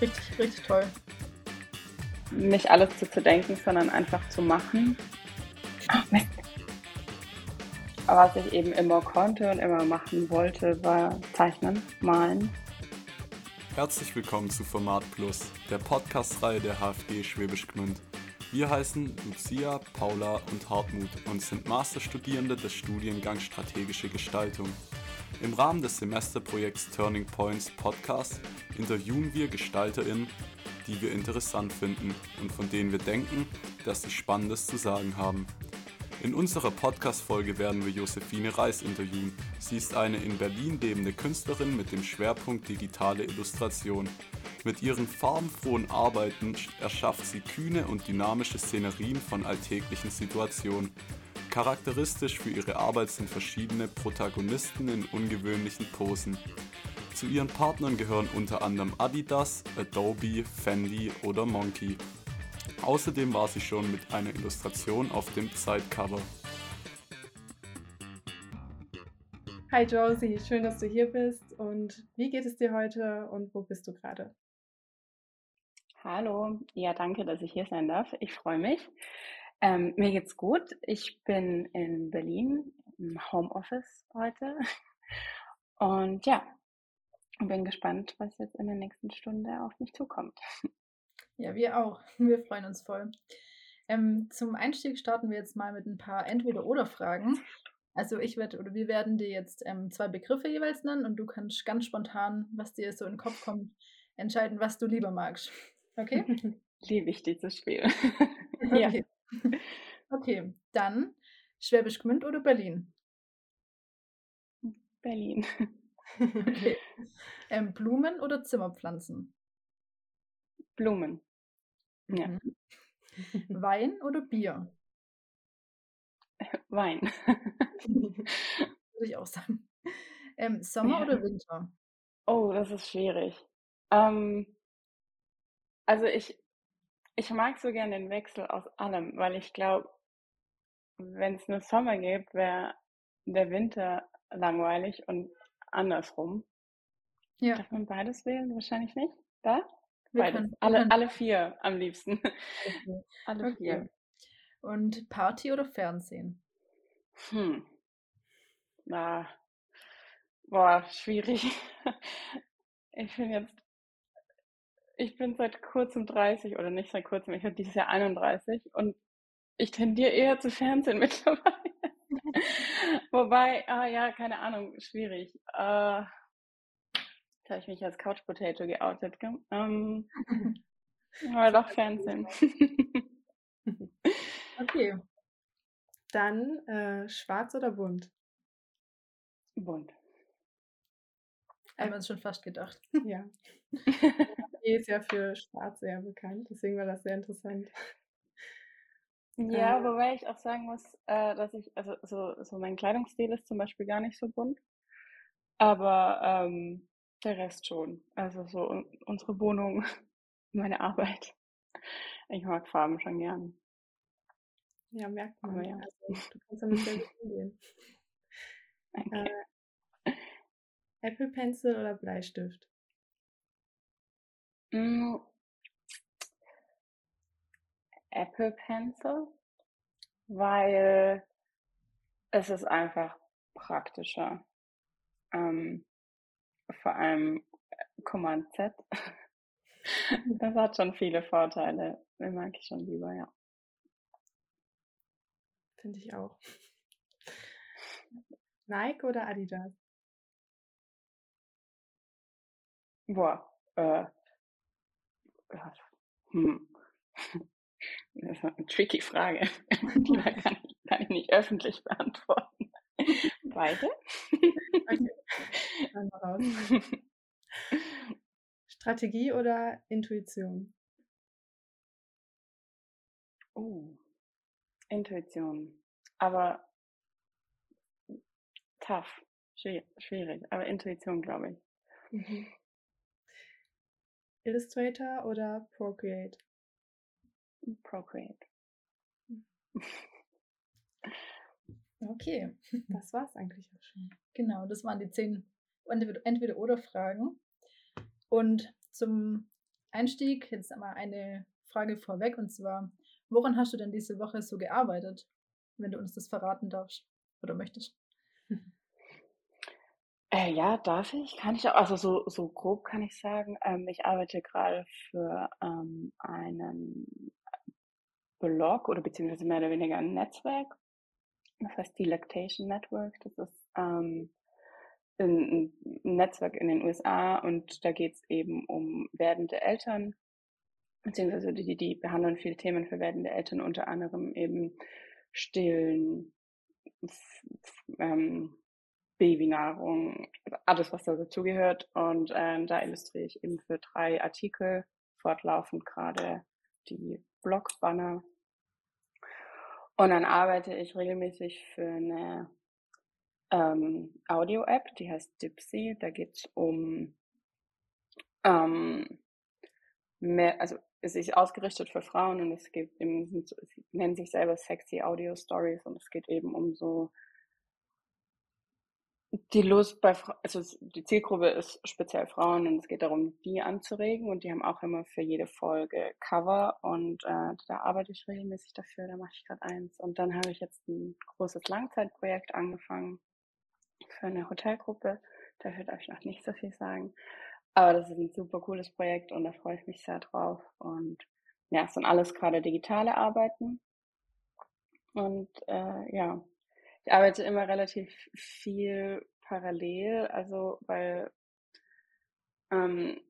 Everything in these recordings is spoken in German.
richtig, richtig toll. Nicht alles zu zerdenken, sondern einfach zu machen. Aber was ich eben immer konnte und immer machen wollte, war zeichnen, malen. Herzlich willkommen zu Format Plus, der Podcast-Reihe der HFG Schwäbisch Gmünd. Wir heißen Lucia, Paula und Hartmut und sind Masterstudierende des Studiengangs Strategische Gestaltung. Im Rahmen des Semesterprojekts Turning Points Podcast interviewen wir GestalterInnen, die wir interessant finden und von denen wir denken, dass sie Spannendes zu sagen haben. In unserer Podcast-Folge werden wir Josephine Reis interviewen. Sie ist eine in Berlin lebende Künstlerin mit dem Schwerpunkt digitale Illustration. Mit ihren farbenfrohen Arbeiten erschafft sie kühne und dynamische Szenerien von alltäglichen Situationen. Charakteristisch für ihre Arbeit sind verschiedene Protagonisten in ungewöhnlichen Posen. Zu ihren Partnern gehören unter anderem Adidas, Adobe, Fendi oder Monkey. Außerdem war sie schon mit einer Illustration auf dem Zeitcover. Hi Josie, schön, dass du hier bist. Und wie geht es dir heute und wo bist du gerade? Hallo, ja, danke, dass ich hier sein darf. Ich freue mich. Ähm, mir geht's gut. Ich bin in Berlin im Homeoffice heute. Und ja, bin gespannt, was jetzt in der nächsten Stunde auf mich zukommt. Ja, wir auch. Wir freuen uns voll. Ähm, zum Einstieg starten wir jetzt mal mit ein paar Entweder-Oder-Fragen. Also ich werde oder wir werden dir jetzt ähm, zwei Begriffe jeweils nennen und du kannst ganz spontan, was dir so in den Kopf kommt, entscheiden, was du lieber magst. Okay? Liebe ich dieses Spiel. ja. Okay. okay, dann Schwäbisch Gmünd oder Berlin? Berlin. okay. Ähm, Blumen oder Zimmerpflanzen? Blumen. Ja. Mhm. Wein oder Bier? Wein. Würde ich auch sagen. Ähm, Sommer ja. oder Winter? Oh, das ist schwierig. Ähm, also ich, ich mag so gerne den Wechsel aus allem, weil ich glaube, wenn es nur Sommer gibt, wäre der Winter langweilig und andersrum. Ja. Darf man beides wählen? Wahrscheinlich nicht. Da? Wir beides. Können, alle, können. alle vier am liebsten. Okay. alle okay. vier. Und Party oder Fernsehen? Hm. Na, boah, schwierig. Ich bin jetzt ich bin seit kurzem 30 oder nicht seit kurzem, ich werde dieses Jahr 31 und ich tendiere eher zu Fernsehen mittlerweile. Wobei, ah ja, keine Ahnung, schwierig. Äh, jetzt habe ich mich als Couch Potato geoutet. Gell? Ähm, aber doch Fernsehen. okay. Dann äh, schwarz oder bunt? Bunt. Haben wir uns schon fast gedacht. Ja. ist ja für Schwarz sehr bekannt, deswegen war das sehr interessant. Ja, äh, wobei ich auch sagen muss, äh, dass ich, also so, so mein Kleidungsstil ist zum Beispiel gar nicht so bunt, aber ähm, der Rest schon. Also so unsere Wohnung, meine Arbeit. Ich mag Farben schon gern. Ja, merkt man. Aber ja. Also, du kannst damit sehr gut umgehen. Okay. Äh, Apple Pencil oder Bleistift? Mm. Apple Pencil, weil es ist einfach praktischer. Ähm, vor allem Command Z. das hat schon viele Vorteile. Den mag ich schon lieber, ja. Finde ich auch. Nike oder Adidas? Boah, äh, hm. Das ist eine tricky Frage. Die kann ich, kann ich nicht öffentlich beantworten. Beide? Okay. Strategie oder Intuition? Oh, Intuition. Aber tough. Schwierig. Aber Intuition, glaube ich. Mhm. Illustrator oder Procreate? Procreate. Okay, das war's eigentlich auch schon. Genau, das waren die zehn Entweder-Oder-Fragen. Und zum Einstieg jetzt einmal eine Frage vorweg und zwar, woran hast du denn diese Woche so gearbeitet, wenn du uns das verraten darfst oder möchtest? Äh, ja, darf ich? Kann ich auch. Also so, so grob kann ich sagen, ähm, ich arbeite gerade für ähm, einen Blog oder beziehungsweise mehr oder weniger ein Netzwerk. Das heißt Delectation Network. Das ist ähm, ein, ein Netzwerk in den USA und da geht es eben um werdende Eltern, beziehungsweise die, die behandeln viele Themen für werdende Eltern, unter anderem eben Stillen, ähm, Babynahrung, alles, was da dazugehört. Und äh, da illustriere ich eben für drei Artikel fortlaufend gerade die Blogbanner. Und dann arbeite ich regelmäßig für eine ähm, Audio-App, die heißt Dipsy. Da geht es um ähm, mehr, also es ist ausgerichtet für Frauen und es geht eben, es nennt sich selber Sexy Audio Stories und es geht eben um so die Lust bei, also die Zielgruppe ist speziell Frauen und es geht darum, die anzuregen und die haben auch immer für jede Folge Cover und äh, da arbeite ich regelmäßig dafür, da mache ich gerade eins. Und dann habe ich jetzt ein großes Langzeitprojekt angefangen für eine Hotelgruppe. Dafür darf ich noch nicht so viel sagen. Aber das ist ein super cooles Projekt und da freue ich mich sehr drauf. Und ja, es sind alles gerade digitale Arbeiten. Und äh, ja, ich arbeite immer relativ viel parallel, also weil ähm,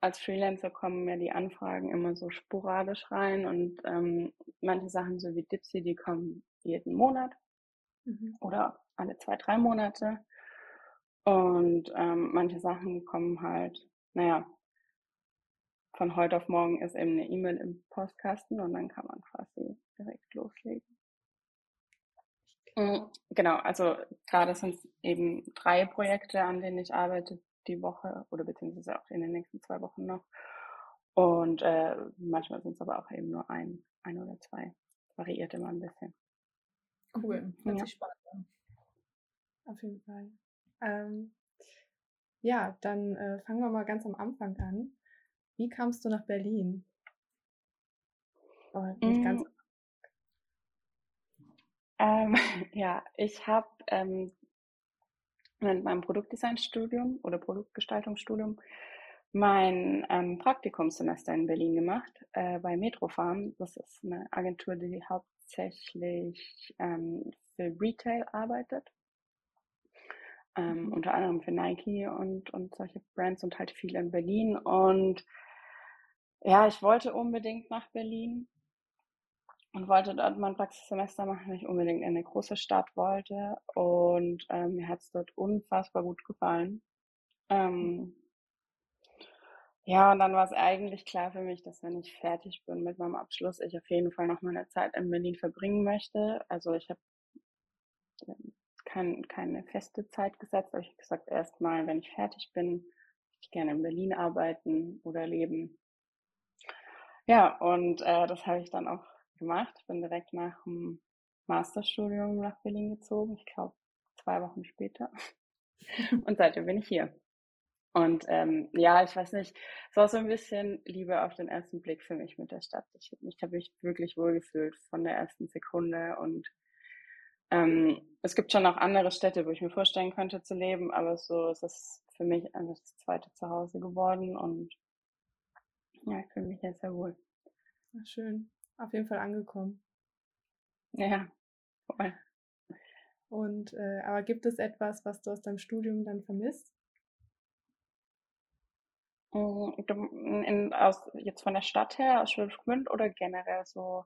als Freelancer kommen mir die Anfragen immer so sporadisch rein und ähm, manche Sachen, so wie Dipsy, die kommen jeden Monat mhm. oder alle zwei, drei Monate. Und ähm, manche Sachen kommen halt, naja, von heute auf morgen ist eben eine E-Mail im Postkasten und dann kann man quasi direkt loslegen. Mhm, genau, also gerade sind es eben drei Projekte, an denen ich arbeite die Woche oder beziehungsweise auch in den nächsten zwei Wochen noch. Und äh, manchmal sind es aber auch eben nur ein, ein oder zwei. Variiert immer ein bisschen. Cool, hört ja. sich spannend an. Auf jeden Fall. Ähm, ja, dann äh, fangen wir mal ganz am Anfang an. Wie kamst du nach Berlin? Oh, nicht ganz mm. Ähm, ja, ich habe ähm, während meinem Produktdesignstudium oder Produktgestaltungsstudium mein ähm, Praktikumssemester in Berlin gemacht äh, bei Metrofarm. Das ist eine Agentur, die hauptsächlich ähm, für Retail arbeitet. Ähm, mhm. Unter anderem für Nike und, und solche Brands und halt viel in Berlin. Und ja, ich wollte unbedingt nach Berlin und wollte dort mein Praxissemester machen, weil ich unbedingt in eine große Stadt wollte. Und ähm, mir hat es dort unfassbar gut gefallen. Ähm, ja, und dann war es eigentlich klar für mich, dass wenn ich fertig bin mit meinem Abschluss, ich auf jeden Fall noch meine Zeit in Berlin verbringen möchte. Also ich habe ähm, kein, keine feste Zeit gesetzt, aber ich habe gesagt, erstmal, wenn ich fertig bin, möchte ich gerne in Berlin arbeiten oder leben. Ja, und äh, das habe ich dann auch gemacht. Bin direkt nach dem Masterstudium nach Berlin gezogen. Ich glaube, zwei Wochen später. Und seitdem bin ich hier. Und ähm, ja, ich weiß nicht, es war so ein bisschen Liebe auf den ersten Blick für mich mit der Stadt. Ich, habe mich wirklich wohlgefühlt von der ersten Sekunde. Und ähm, es gibt schon auch andere Städte, wo ich mir vorstellen könnte zu leben, aber so ist es für mich einfach das zweite Zuhause geworden. Und ja, ich fühle mich jetzt sehr wohl. Schön auf jeden Fall angekommen. Ja, voll. Und äh, aber gibt es etwas, was du aus deinem Studium dann vermisst? Hm, in, in, aus, jetzt von der Stadt her, aus Schwäbisch Gmünd oder generell so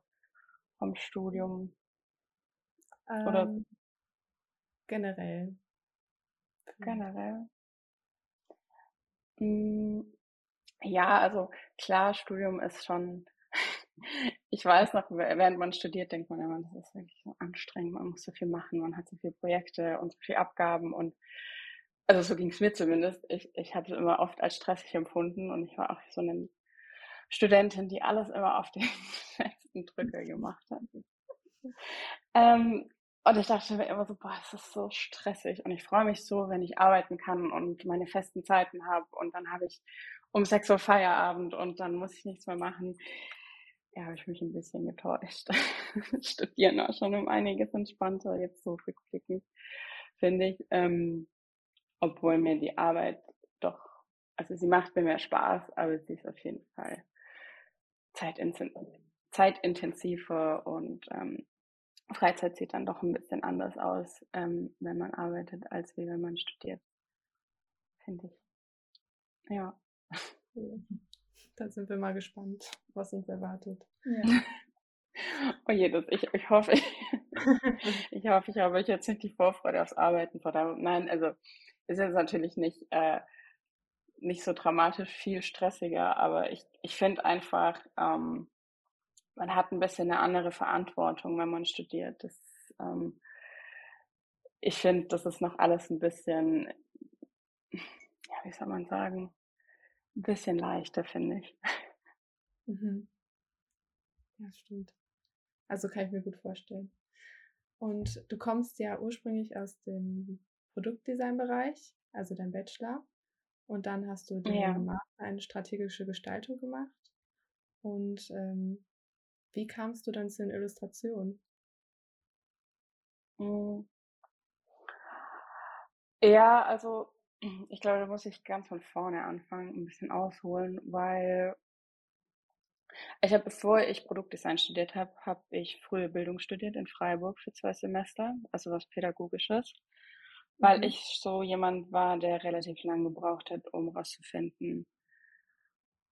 vom Studium? Ähm, oder generell. Generell. Hm, ja, also klar, Studium ist schon ich weiß noch, während man studiert, denkt man immer, das ist wirklich so anstrengend, man muss so viel machen, man hat so viele Projekte und so viele Abgaben und also so ging es mir zumindest. Ich, ich habe es immer oft als stressig empfunden und ich war auch so eine Studentin, die alles immer auf den letzten Drücker gemacht hat. Ähm, und ich dachte mir immer so, boah, es ist so stressig. Und ich freue mich so, wenn ich arbeiten kann und meine festen Zeiten habe. Und dann habe ich um 6 Uhr Feierabend und dann muss ich nichts mehr machen. Ja, habe ich mich ein bisschen getäuscht. Studieren war schon um einiges entspannter, jetzt so rückblickend, finde ich. Ähm, obwohl mir die Arbeit doch, also sie macht mir mehr Spaß, aber sie ist auf jeden Fall zeitintensiver und ähm, Freizeit sieht dann doch ein bisschen anders aus, ähm, wenn man arbeitet, als wie wenn man studiert. Finde ich. Ja. Da sind wir mal gespannt, was uns erwartet. Ja. oh je, das, ich, ich hoffe, ich, ich hoffe, ich habe euch jetzt nicht die Vorfreude aufs Arbeiten verdammt. Nein, also ist jetzt natürlich nicht, äh, nicht so dramatisch viel stressiger, aber ich, ich finde einfach, ähm, man hat ein bisschen eine andere Verantwortung, wenn man studiert. Das, ähm, ich finde, das ist noch alles ein bisschen, ja, wie soll man sagen, ein bisschen leichter, finde ich. Mhm. Ja, stimmt. Also kann ich mir gut vorstellen. Und du kommst ja ursprünglich aus dem Produktdesign-Bereich, also dein Bachelor. Und dann hast du den ja. Master in strategische Gestaltung gemacht. Und ähm, wie kamst du dann zu den Illustrationen? Hm. Ja, also ich glaube, da muss ich ganz von vorne anfangen, ein bisschen ausholen, weil ich habe, bevor ich Produktdesign studiert habe, habe ich frühe Bildung studiert in Freiburg für zwei Semester, also was Pädagogisches, weil mhm. ich so jemand war, der relativ lange gebraucht hat, um rauszufinden,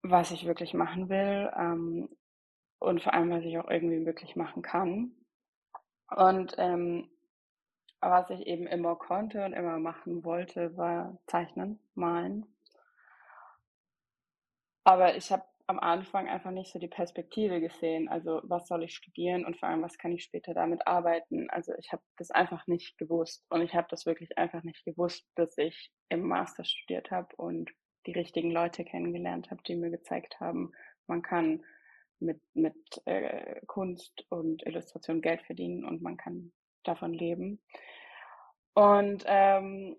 was ich wirklich machen will. Ähm, und vor allem, was ich auch irgendwie wirklich machen kann. Und ähm, was ich eben immer konnte und immer machen wollte, war zeichnen, malen. Aber ich habe am Anfang einfach nicht so die Perspektive gesehen. Also was soll ich studieren und vor allem, was kann ich später damit arbeiten? Also ich habe das einfach nicht gewusst und ich habe das wirklich einfach nicht gewusst, bis ich im Master studiert habe und die richtigen Leute kennengelernt habe, die mir gezeigt haben, man kann mit, mit äh, Kunst und Illustration Geld verdienen und man kann davon leben. Und ähm,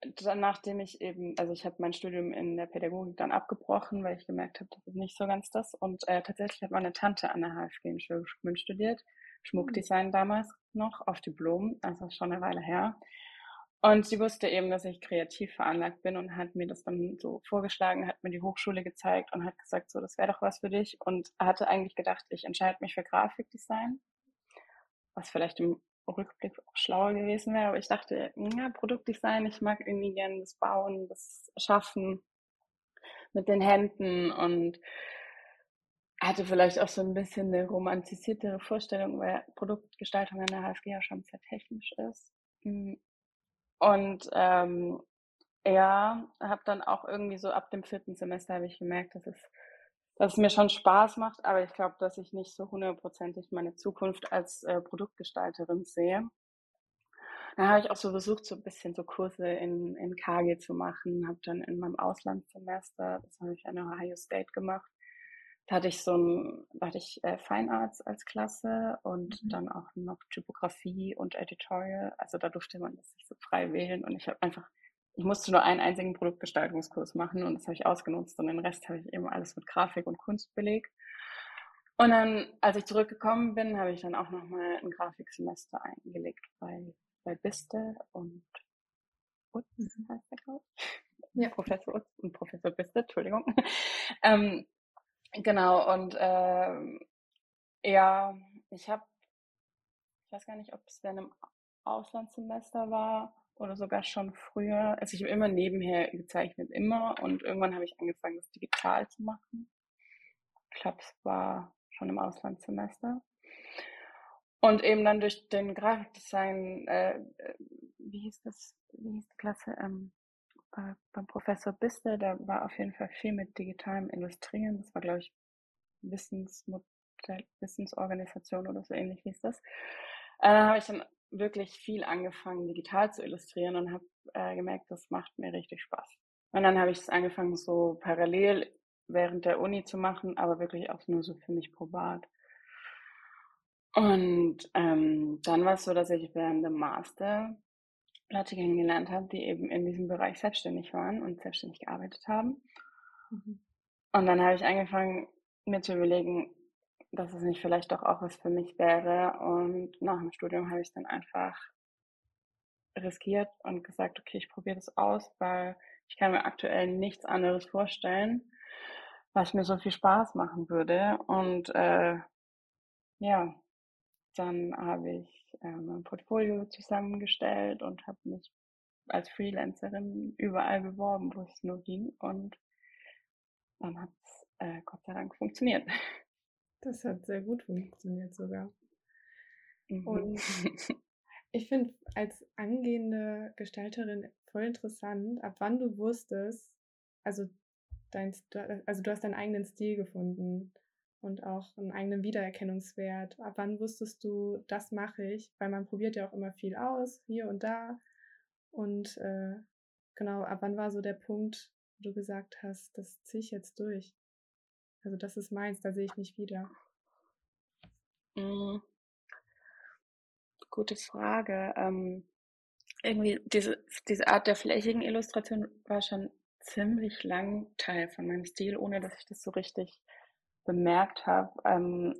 dann, nachdem ich eben, also ich habe mein Studium in der Pädagogik dann abgebrochen, weil ich gemerkt habe, das ist nicht so ganz das. Und äh, tatsächlich hat meine Tante an der HFG in Schwäbisch studiert, Schmuckdesign hm. damals noch auf Diplom, also schon eine Weile her. Und sie wusste eben, dass ich kreativ veranlagt bin und hat mir das dann so vorgeschlagen, hat mir die Hochschule gezeigt und hat gesagt, so, das wäre doch was für dich. Und hatte eigentlich gedacht, ich entscheide mich für Grafikdesign, was vielleicht im Rückblick auch schlauer gewesen wäre. Aber ich dachte, ja, Produktdesign, ich mag irgendwie gerne das Bauen, das Schaffen mit den Händen und hatte vielleicht auch so ein bisschen eine romantisiertere Vorstellung, weil Produktgestaltung an der HFG ja schon sehr technisch ist. Hm. Und ähm, ja, habe dann auch irgendwie so ab dem vierten Semester habe ich gemerkt, dass es, dass es mir schon Spaß macht, aber ich glaube, dass ich nicht so hundertprozentig meine Zukunft als äh, Produktgestalterin sehe. Dann habe ich auch so versucht, so ein bisschen so Kurse in, in KG zu machen, habe dann in meinem Auslandssemester, das habe ich an Ohio State gemacht, da hatte ich so ein, da hatte ich äh, Fine Arts als Klasse und mhm. dann auch noch Typografie und Editorial. Also da durfte man das sich so frei wählen und ich habe einfach, ich musste nur einen einzigen Produktgestaltungskurs machen und das habe ich ausgenutzt und den Rest habe ich eben alles mit Grafik und Kunst belegt. Und dann, als ich zurückgekommen bin, habe ich dann auch nochmal ein Grafiksemester eingelegt bei, bei Biste und Utz mhm. heißt der, glaube ich. Ja. Professor Utz und Professor Biste, Entschuldigung. ähm, Genau, und ähm, ja, ich habe, ich weiß gar nicht, ob es während einem Auslandssemester war oder sogar schon früher. Also ich habe immer nebenher gezeichnet, immer. Und irgendwann habe ich angefangen, das digital zu machen. Ich glaube, es war schon im Auslandssemester. Und eben dann durch den Grafikdesign, äh, äh wie hieß das, wie hieß die Klasse? Ähm, bei, beim Professor Biste, da war auf jeden Fall viel mit digitalem Illustrieren. Das war, glaube ich, Wissensmodell, Wissensorganisation oder so ähnlich hieß das. Äh, habe ich dann wirklich viel angefangen, digital zu illustrieren und habe äh, gemerkt, das macht mir richtig Spaß. Und dann habe ich es angefangen, so parallel während der Uni zu machen, aber wirklich auch nur so für mich privat. Und ähm, dann war es so, dass ich während dem Master Leute kennengelernt habe, die eben in diesem Bereich selbstständig waren und selbstständig gearbeitet haben. Mhm. Und dann habe ich angefangen, mir zu überlegen, dass es nicht vielleicht doch auch was für mich wäre. Und nach dem Studium habe ich dann einfach riskiert und gesagt, okay, ich probiere das aus, weil ich kann mir aktuell nichts anderes vorstellen, was mir so viel Spaß machen würde. Und äh, ja, dann habe ich äh, mein Portfolio zusammengestellt und habe mich als Freelancerin überall beworben, wo es nur ging. Und dann hat es äh, Gott sei Dank funktioniert. Das hat sehr gut funktioniert sogar. Mhm. Und ich finde als angehende Gestalterin voll interessant, ab wann du wusstest, also dein, also du hast deinen eigenen Stil gefunden und auch einen eigenen Wiedererkennungswert. Ab wann wusstest du, das mache ich? Weil man probiert ja auch immer viel aus, hier und da. Und äh, genau, ab wann war so der Punkt, wo du gesagt hast, das ziehe ich jetzt durch? Also das ist meins, da sehe ich mich wieder. Mhm. Gute Frage. Ähm, irgendwie diese, diese Art der flächigen Illustration war schon ziemlich lang Teil von meinem Stil, ohne dass ich das so richtig bemerkt habe. Ähm,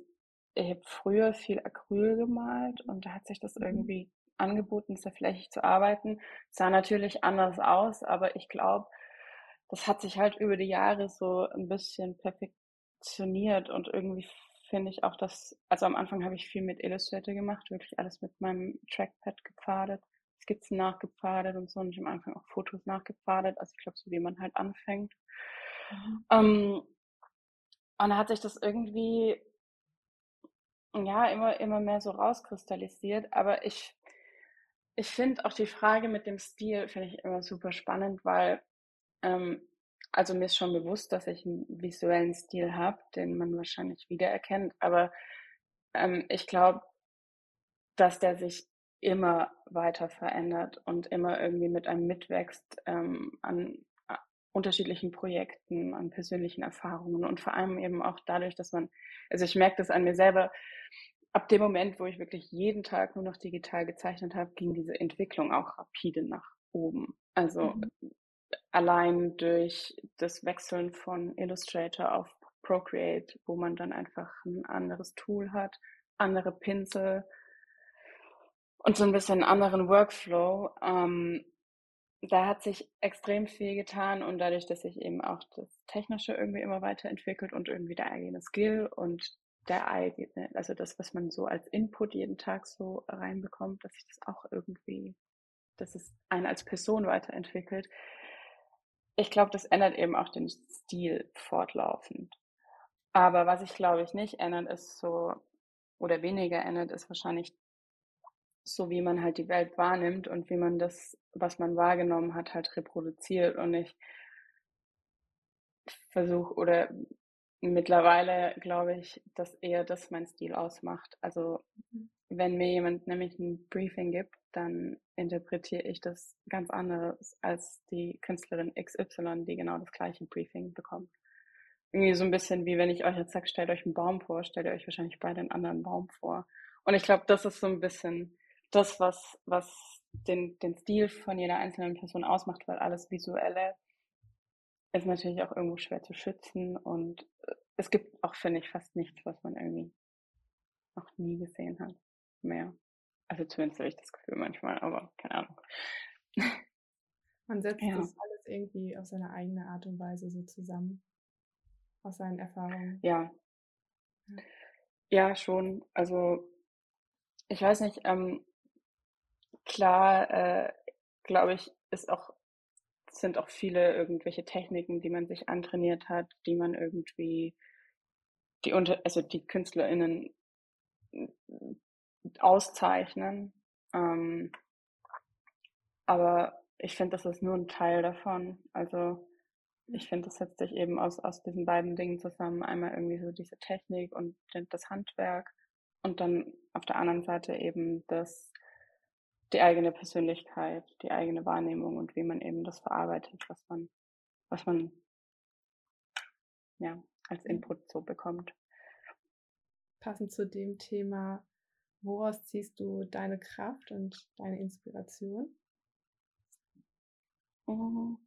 ich habe früher viel Acryl gemalt und da hat sich das mhm. irgendwie angeboten, sehr flächig zu arbeiten. Sah natürlich anders aus, aber ich glaube, das hat sich halt über die Jahre so ein bisschen perfektioniert und irgendwie finde ich auch, dass, also am Anfang habe ich viel mit Illustrator gemacht, wirklich alles mit meinem Trackpad gepfadet, Skizzen nachgepfadet und so und ich am Anfang auch Fotos nachgepfadet, also ich glaube, so wie man halt anfängt. Mhm. Ähm, und da hat sich das irgendwie, ja, immer, immer mehr so rauskristallisiert. Aber ich, ich finde auch die Frage mit dem Stil, finde ich immer super spannend, weil, ähm, also mir ist schon bewusst, dass ich einen visuellen Stil habe, den man wahrscheinlich wiedererkennt. Aber ähm, ich glaube, dass der sich immer weiter verändert und immer irgendwie mit einem mitwächst ähm, an unterschiedlichen Projekten, an persönlichen Erfahrungen und vor allem eben auch dadurch, dass man, also ich merke das an mir selber, ab dem Moment, wo ich wirklich jeden Tag nur noch digital gezeichnet habe, ging diese Entwicklung auch rapide nach oben. Also mhm. Allein durch das Wechseln von Illustrator auf Procreate, wo man dann einfach ein anderes Tool hat, andere Pinsel und so ein bisschen anderen Workflow, ähm, da hat sich extrem viel getan und dadurch, dass sich eben auch das Technische irgendwie immer weiterentwickelt und irgendwie der eigene Skill und der eigene, also das, was man so als Input jeden Tag so reinbekommt, dass sich das auch irgendwie, dass es einen als Person weiterentwickelt. Ich glaube, das ändert eben auch den Stil fortlaufend. Aber was ich glaube ich nicht ändert, ist so, oder weniger ändert, ist wahrscheinlich so wie man halt die Welt wahrnimmt und wie man das, was man wahrgenommen hat, halt reproduziert. Und ich versuche oder mittlerweile glaube ich, dass eher das mein Stil ausmacht. Also mhm. Wenn mir jemand nämlich ein Briefing gibt, dann interpretiere ich das ganz anderes als die Künstlerin XY, die genau das gleiche Briefing bekommt. Irgendwie so ein bisschen wie wenn ich euch jetzt sage, stellt euch einen Baum vor, stellt ihr euch wahrscheinlich beide einen anderen Baum vor. Und ich glaube, das ist so ein bisschen das, was, was den, den Stil von jeder einzelnen Person ausmacht, weil alles Visuelle ist natürlich auch irgendwo schwer zu schützen und äh, es gibt auch, finde ich, fast nichts, was man irgendwie noch nie gesehen hat. Mehr. Also zumindest habe ich das Gefühl manchmal, aber keine Ahnung. Man setzt ja. das alles irgendwie auf seine eigene Art und Weise so zusammen. Aus seinen Erfahrungen. Ja. Ja, schon. Also ich weiß nicht, ähm, klar, äh, glaube ich, ist auch, sind auch viele irgendwelche Techniken, die man sich antrainiert hat, die man irgendwie, die unter, also die KünstlerInnen auszeichnen. Ähm, aber ich finde, das ist nur ein Teil davon. Also ich finde, das setzt sich eben aus, aus diesen beiden Dingen zusammen. Einmal irgendwie so diese Technik und das Handwerk und dann auf der anderen Seite eben das die eigene Persönlichkeit, die eigene Wahrnehmung und wie man eben das verarbeitet, was man, was man ja als Input so bekommt. Passend zu dem Thema, woraus ziehst du deine Kraft und deine Inspiration? Mhm.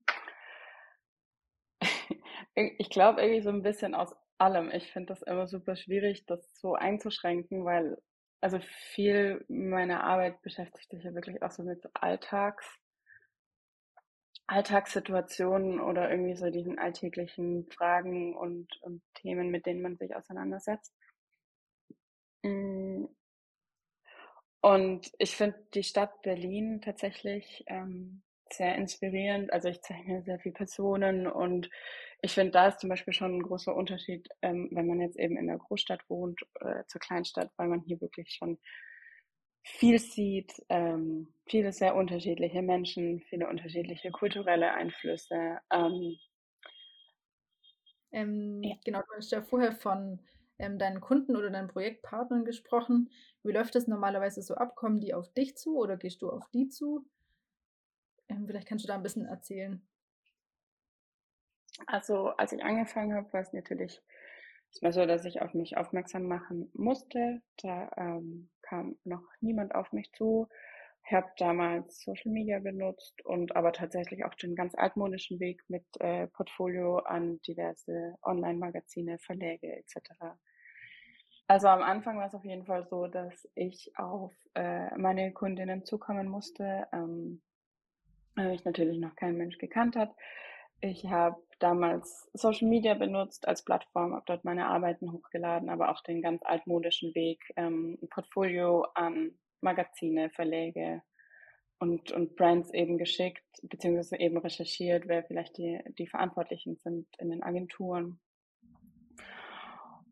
Ich glaube irgendwie so ein bisschen aus allem. Ich finde das immer super schwierig, das so einzuschränken, weil also viel meiner Arbeit beschäftigt sich ja wirklich auch so mit Alltags Alltagssituationen oder irgendwie so diesen alltäglichen Fragen und und Themen, mit denen man sich auseinandersetzt. Hm. Und ich finde die Stadt Berlin tatsächlich, ähm, sehr inspirierend. Also, ich zeichne sehr viele Personen und ich finde, da ist zum Beispiel schon ein großer Unterschied, ähm, wenn man jetzt eben in der Großstadt wohnt, äh, zur Kleinstadt, weil man hier wirklich schon viel sieht, ähm, viele sehr unterschiedliche Menschen, viele unterschiedliche kulturelle Einflüsse. Ähm, Ähm, ja. genau, du hast ja vorher von, ähm, deinen Kunden oder deinen Projektpartnern gesprochen. Wie läuft das normalerweise so ab? Kommen die auf dich zu oder gehst du auf die zu? Ähm, vielleicht kannst du da ein bisschen erzählen. Also, als ich angefangen habe, war es natürlich so, dass ich auf mich aufmerksam machen musste. Da, ähm, kam noch niemand auf mich zu. Ich habe damals Social Media benutzt und aber tatsächlich auch den ganz altmodischen Weg mit äh, Portfolio an diverse Online-Magazine, Verläge etc. Also am Anfang war es auf jeden Fall so, dass ich auf äh, meine Kundinnen zukommen musste, ähm, weil ich natürlich noch kein Mensch gekannt hat. Ich habe damals Social Media benutzt als Plattform, habe dort meine Arbeiten hochgeladen, aber auch den ganz altmodischen Weg, ähm, ein Portfolio an Magazine, Verläge und, und Brands eben geschickt, beziehungsweise eben recherchiert, wer vielleicht die, die Verantwortlichen sind in den Agenturen.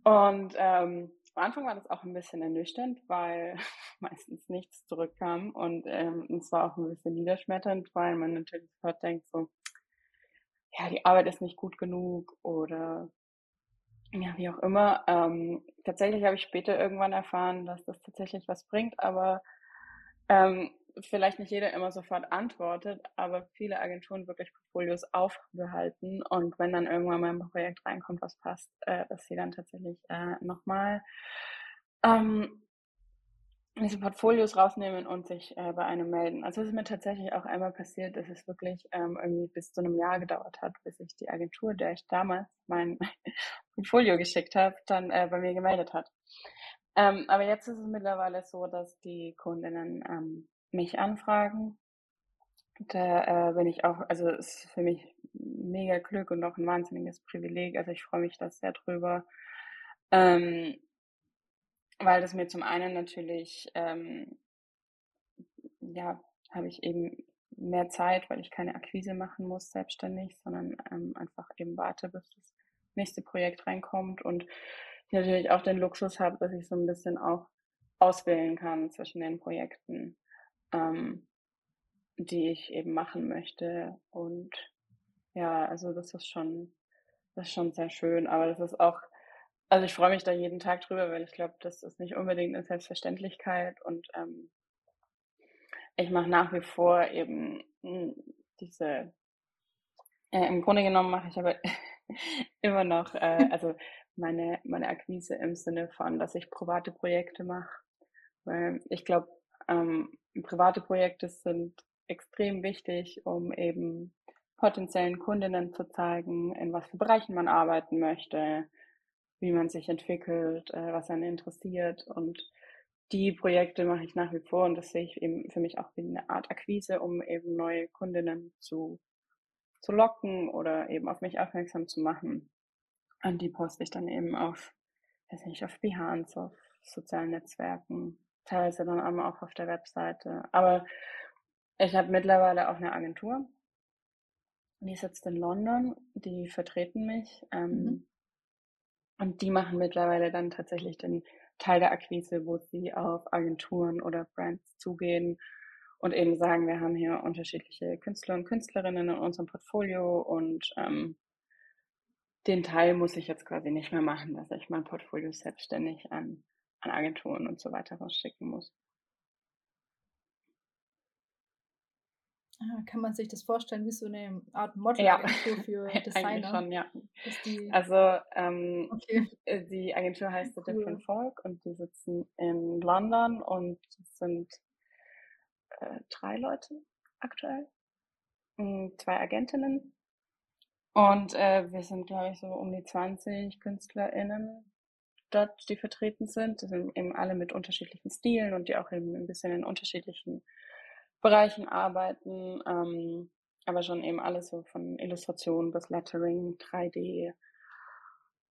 Und ähm, am Anfang war das auch ein bisschen ernüchternd, weil meistens nichts zurückkam und ähm, es war auch ein bisschen niederschmetternd, weil man natürlich sofort denkt so, ja, die Arbeit ist nicht gut genug oder ja, wie auch immer. Ähm, tatsächlich habe ich später irgendwann erfahren, dass das tatsächlich was bringt, aber ähm, vielleicht nicht jeder immer sofort antwortet, aber viele Agenturen wirklich Portfolios aufbehalten und wenn dann irgendwann mal ein Projekt reinkommt, was passt, äh, dass sie dann tatsächlich äh, nochmal ähm, diese Portfolios rausnehmen und sich äh, bei einem melden. Also es ist mir tatsächlich auch einmal passiert, dass es wirklich ähm, irgendwie bis zu einem Jahr gedauert hat, bis sich die Agentur, der ich damals mein Portfolio geschickt habe, dann äh, bei mir gemeldet hat. Ähm, aber jetzt ist es mittlerweile so, dass die Kundinnen ähm, mich anfragen. Da äh, bin ich auch, also es ist für mich mega Glück und auch ein wahnsinniges Privileg. Also ich freue mich da sehr drüber. Ähm, weil das mir zum einen natürlich, ähm, ja, habe ich eben mehr Zeit, weil ich keine Akquise machen muss selbstständig, sondern ähm, einfach eben warte, bis das nächste Projekt reinkommt und ich natürlich auch den Luxus habe, dass ich so ein bisschen auch auswählen kann zwischen den Projekten, ähm, die ich eben machen möchte. Und ja, also das ist schon, das ist schon sehr schön, aber das ist auch also ich freue mich da jeden Tag drüber, weil ich glaube, das ist nicht unbedingt eine Selbstverständlichkeit. Und ähm, ich mache nach wie vor eben hm, diese, äh, im Grunde genommen mache ich aber immer noch, äh, also meine, meine Akquise im Sinne von, dass ich private Projekte mache, weil ich glaube, ähm, private Projekte sind extrem wichtig, um eben potenziellen Kundinnen zu zeigen, in was für Bereichen man arbeiten möchte, wie man sich entwickelt, äh, was einen interessiert. Und die Projekte mache ich nach wie vor und das sehe ich eben für mich auch wie eine Art Akquise, um eben neue Kundinnen zu, zu locken oder eben auf mich aufmerksam zu machen. Und die poste ich dann eben auf, weiß nicht, auf Behance, auf sozialen Netzwerken, teilweise dann auch auf der Webseite. Aber ich habe mittlerweile auch eine Agentur. Die sitzt in London, die vertreten mich. Ähm, mhm. Und die machen mittlerweile dann tatsächlich den Teil der Akquise, wo sie auf Agenturen oder Brands zugehen und eben sagen, wir haben hier unterschiedliche Künstler und Künstlerinnen in unserem Portfolio und ähm, den Teil muss ich jetzt quasi nicht mehr machen, dass ich mein Portfolio selbstständig an, an Agenturen und so weiter rausschicken muss. Ah, kann man sich das vorstellen wie so eine Art Ja, Modelagentur für eigentlich Designer? schon, ja. Also ähm, okay, äh, die Agentur heißt The cool. Different Folk und die sitzen in London und es sind äh, drei Leute aktuell, mm, zwei Agentinnen und äh, wir sind, glaube ich, so um die 20 KünstlerInnen dort, die vertreten sind. Das sind eben alle mit unterschiedlichen Stilen und die auch eben ein bisschen in unterschiedlichen Bereichen arbeiten, ähm, aber schon eben alles so von Illustration bis Lettering, 3D.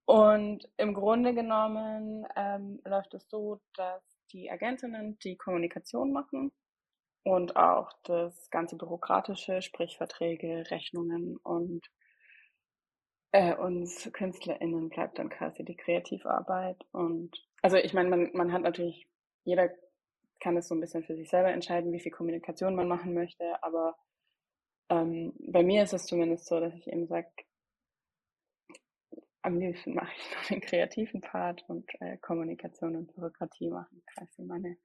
Und im Grunde genommen ähm, läuft es so, dass die Agentinnen die Kommunikation machen und auch das ganze Bürokratische, sprich Verträge, Rechnungen und äh, uns KünstlerInnen bleibt dann quasi die Kreativarbeit. Und also ich meine, man, man hat natürlich, jeder kann es so ein bisschen für sich selber entscheiden, wie viel Kommunikation man machen möchte, aber ähm, bei mir ist es zumindest so, dass ich eben sage, am liebsten mache ich nur den kreativen Part und äh, Kommunikation und Bürokratie machen quasi meine,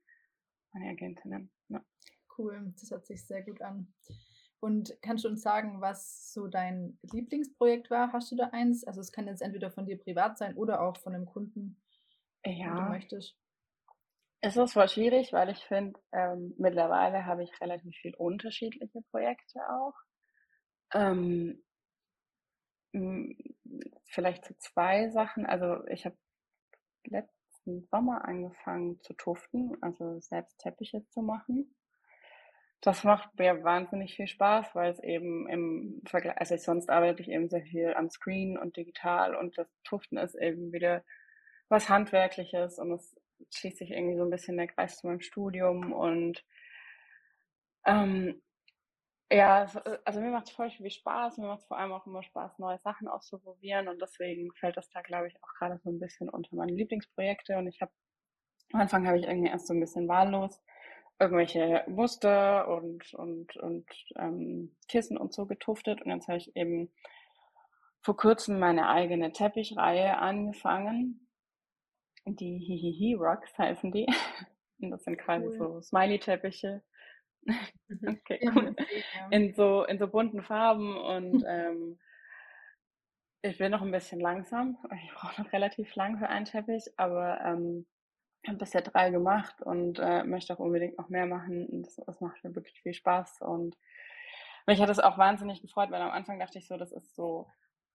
meine Agentinnen. Ja. Cool, das hört sich sehr gut an. Und kannst du uns sagen, was so dein Lieblingsprojekt war? Hast du da eins? Also es kann jetzt entweder von dir privat sein oder auch von einem Kunden, wenn du Ja, möchtest. es ist voll schwierig, weil ich finde, ähm, mittlerweile habe ich relativ viel unterschiedliche Projekte auch. Ähm, m, vielleicht zu zwei Sachen. Also ich habe letzten Sommer angefangen zu tuften, also selbst Teppiche zu machen. Das macht mir wahnsinnig viel Spaß, weil es eben im Vergleich, also sonst arbeite ich eben sehr viel am Screen und digital und das Tuften ist eben wieder was Handwerkliches und es schließt sich irgendwie so ein bisschen der Kreis zu meinem Studium und ähm, ja, also mir macht es voll viel Spaß, mir macht es vor allem auch immer Spaß, neue Sachen auszuprobieren und deswegen fällt das da, glaube ich, auch gerade so ein bisschen unter meine Lieblingsprojekte und ich habe, am Anfang habe ich irgendwie erst so ein bisschen wahllos irgendwelche Muster und, und, und ähm, Kissen und so getuftet. Und jetzt habe ich eben vor kurzem meine eigene Teppichreihe angefangen. Die Hihihi Rocks heißen die. Und das sind quasi Cool. so Smiley-Teppiche. Mhm. Okay, cool. In so, in so bunten Farben und ähm, ich bin noch ein bisschen langsam. Ich brauche noch relativ lang für einen Teppich, aber ähm, habe bisher drei gemacht und äh, möchte auch unbedingt noch mehr machen. Und das, das macht mir wirklich viel Spaß. Und mich hat es auch wahnsinnig gefreut, weil am Anfang dachte ich so, das ist so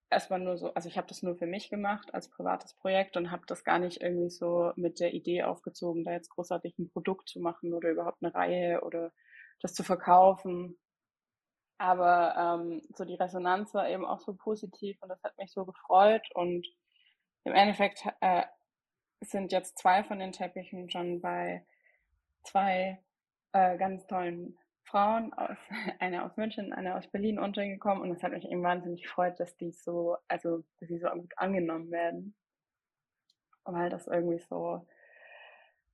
erstmal nur so, also ich habe das nur für mich gemacht als privates Projekt und habe das gar nicht irgendwie so mit der Idee aufgezogen, da jetzt großartig ein Produkt zu machen oder überhaupt eine Reihe oder das zu verkaufen. Aber ähm, so die Resonanz war eben auch so positiv und das hat mich so gefreut. Und im Endeffekt äh, sind jetzt zwei von den Teppichen schon bei zwei äh, ganz tollen Frauen, aus, eine aus München, eine aus Berlin untergekommen. Und es hat mich eben wahnsinnig gefreut, dass die so, also dass sie so gut angenommen werden. Weil das irgendwie so,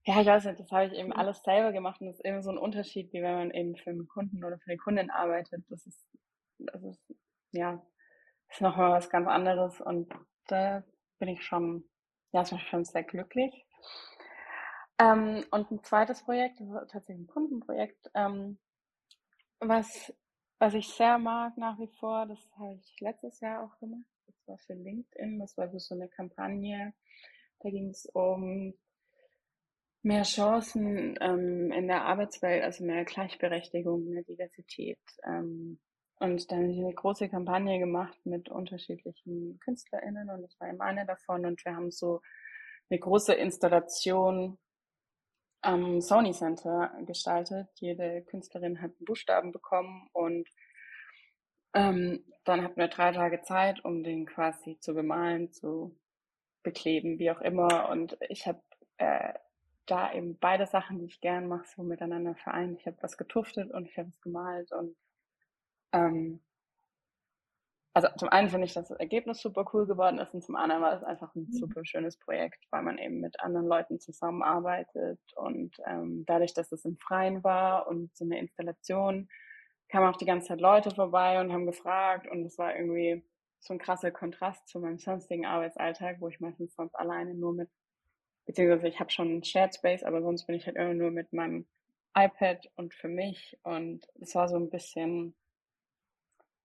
ja, ich weiß nicht, das habe ich eben alles selber gemacht und das ist eben so ein Unterschied, wie wenn man eben für einen Kunden oder für eine Kundin arbeitet. Das ist, das ist, ja, ist nochmal was ganz anderes und da bin ich schon, ja, ist schon sehr glücklich. Ähm, und ein zweites Projekt, tatsächlich ein Kundenprojekt, ähm, was, was ich sehr mag nach wie vor, das habe ich letztes Jahr auch gemacht. Das war für LinkedIn, das war so eine Kampagne. Da ging es um mehr Chancen ähm, in der Arbeitswelt, also mehr Gleichberechtigung, mehr Diversität. Ähm, und dann habe ich eine große Kampagne gemacht mit unterschiedlichen KünstlerInnen und ich war eben eine davon und wir haben so eine große Installation am Sony Center gestaltet. Jede Künstlerin hat einen Buchstaben bekommen und ähm, dann hatten wir drei Tage Zeit, um den quasi zu bemalen, zu bekleben, wie auch immer. Und ich habe äh, da eben beide Sachen, die ich gern mache, so miteinander vereint. Ich habe was getuftet und ich habe es gemalt und ähm, also zum einen finde ich, dass das Ergebnis super cool geworden ist und zum anderen war es einfach ein super schönes Projekt, weil man eben mit anderen Leuten zusammenarbeitet und ähm, dadurch, dass es im Freien war und so eine Installation, kamen auch die ganze Zeit Leute vorbei und haben gefragt und es war irgendwie so ein krasser Kontrast zu meinem sonstigen Arbeitsalltag, wo ich meistens sonst alleine nur mit, beziehungsweise ich habe schon einen Shared Space, aber sonst bin ich halt immer nur mit meinem iPad und für mich und es war so ein bisschen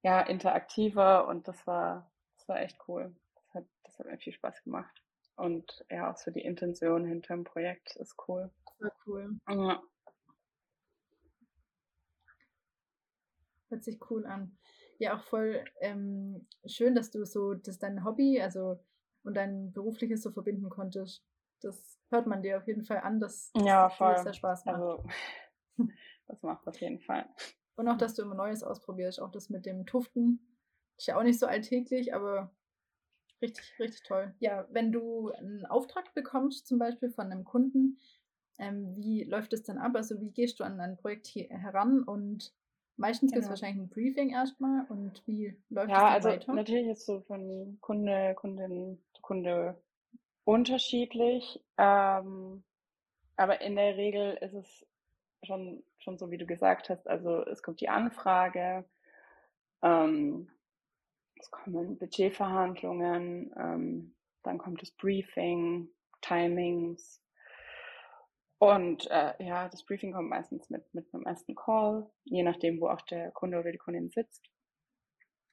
ja interaktiver und das war das war echt cool. Das hat das hat mir viel Spaß gemacht und ja auch so die Intention hinter dem Projekt ist cool. War cool. Ja. Hört sich cool an. Ja, auch voll ähm, schön, dass du so, dass dein Hobby, also und dein berufliches so verbinden konntest. Das hört man dir auf jeden Fall an, dass, dass Ja, voll. das sehr Spaß macht. Also das macht auf jeden Fall. Und auch, dass du immer Neues ausprobierst. Auch das mit dem Tuften. Ist ja auch nicht so alltäglich, aber richtig, richtig toll. Ja, wenn du einen Auftrag bekommst, zum Beispiel von einem Kunden, ähm, wie läuft es dann ab? Also wie gehst du an ein Projekt hier heran? Und meistens gibt es Genau. wahrscheinlich ein Briefing erstmal. Und wie läuft Ja, es also dann weiter? natürlich ist so von Kunde, Kundin Kunde unterschiedlich. Ähm, aber in der Regel ist es schon, schon so, wie du gesagt hast. Also es kommt die Anfrage, ähm, es kommen Budgetverhandlungen, ähm, dann kommt das Briefing, Timings. Und äh, ja, das Briefing kommt meistens mit, mit einem ersten Call, je nachdem, wo auch der Kunde oder die Kundin sitzt.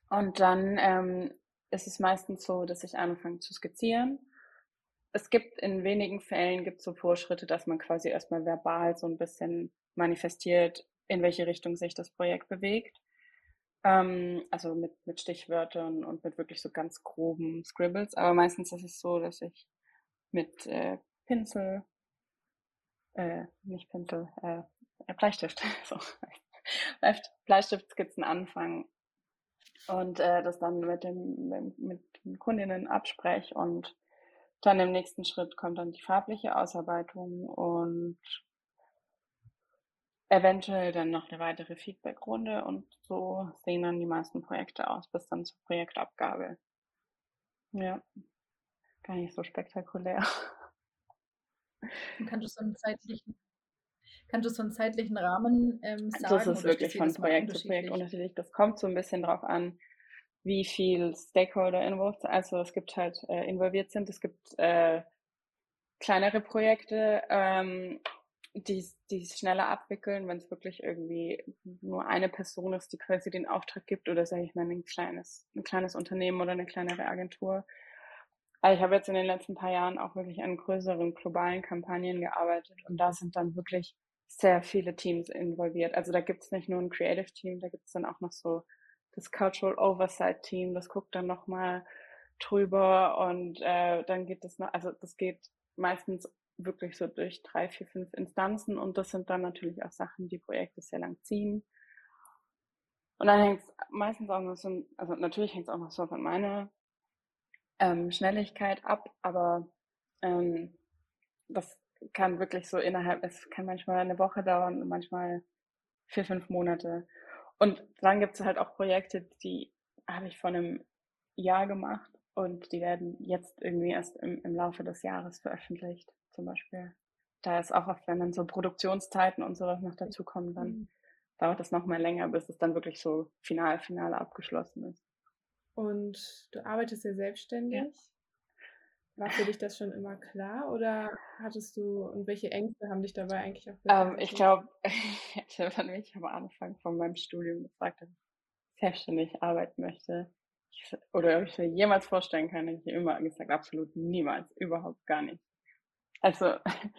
Und dann ähm, ist es meistens so, dass ich anfange zu skizzieren. Es gibt in wenigen Fällen gibt so Vorschritte, dass man quasi erstmal verbal so ein bisschen manifestiert, in welche Richtung sich das Projekt bewegt. Ähm, also mit, mit Stichwörtern und mit wirklich so ganz groben Scribbles. Aber meistens ist es so, dass ich mit äh, Pinsel, äh, nicht Pinsel, äh, äh, Bleistift, so, Bleistift, Bleistiftskizzen anfange und äh, das dann mit dem mit den Kundinnen abspreche und dann im nächsten Schritt kommt dann die farbliche Ausarbeitung und eventuell dann noch eine weitere Feedbackrunde und so sehen dann die meisten Projekte aus, bis dann zur Projektabgabe. Ja, gar nicht so spektakulär. Und kannst du so einen zeitlichen, kannst du so einen zeitlichen Rahmen ähm, sagen? Das ist wirklich von Projekt zu Projekt unterschiedlich? unterschiedlich. Das kommt so ein bisschen drauf an, wie viel Stakeholder involviert, also es gibt halt äh, involviert sind. Es gibt äh, kleinere Projekte, ähm, die die es schneller abwickeln, wenn es wirklich irgendwie nur eine Person ist, die quasi den Auftrag gibt oder sage ich mal ein kleines ein kleines Unternehmen oder eine kleinere Agentur. Aber ich habe jetzt in den letzten paar Jahren auch wirklich an größeren globalen Kampagnen gearbeitet und da sind dann wirklich sehr viele Teams involviert. Also da gibt es nicht nur ein Creative Team, da gibt es dann auch noch so das Cultural Oversight Team, das guckt dann nochmal drüber und äh, dann geht es noch, also das geht meistens wirklich so durch drei, vier, fünf Instanzen und das sind dann natürlich auch Sachen, die Projekte sehr lang ziehen. Und dann hängt es meistens auch noch so, also natürlich hängt es auch noch so von meiner ähm, Schnelligkeit ab, aber ähm, das kann wirklich so innerhalb, es kann manchmal eine Woche dauern und manchmal vier, fünf Monate. Und dann gibt es halt auch Projekte, die habe ich vor einem Jahr gemacht und die werden jetzt irgendwie erst im, im Laufe des Jahres veröffentlicht, zum Beispiel. Da ist auch oft, wenn dann so Produktionszeiten und sowas noch dazu kommen, dann Mhm. dauert das noch mal länger, bis es dann wirklich so final, final abgeschlossen ist. Und du arbeitest ja selbstständig. War für dich das schon immer klar oder hattest du und welche Ängste haben dich dabei eigentlich auch Ähm, ich glaube, ich hätte, wenn mich am Anfang von meinem Studium gefragt, ob ich selbstständig arbeiten möchte oder ob ich mir jemals vorstellen kann, hätte ich immer gesagt, absolut niemals, überhaupt gar nicht. Also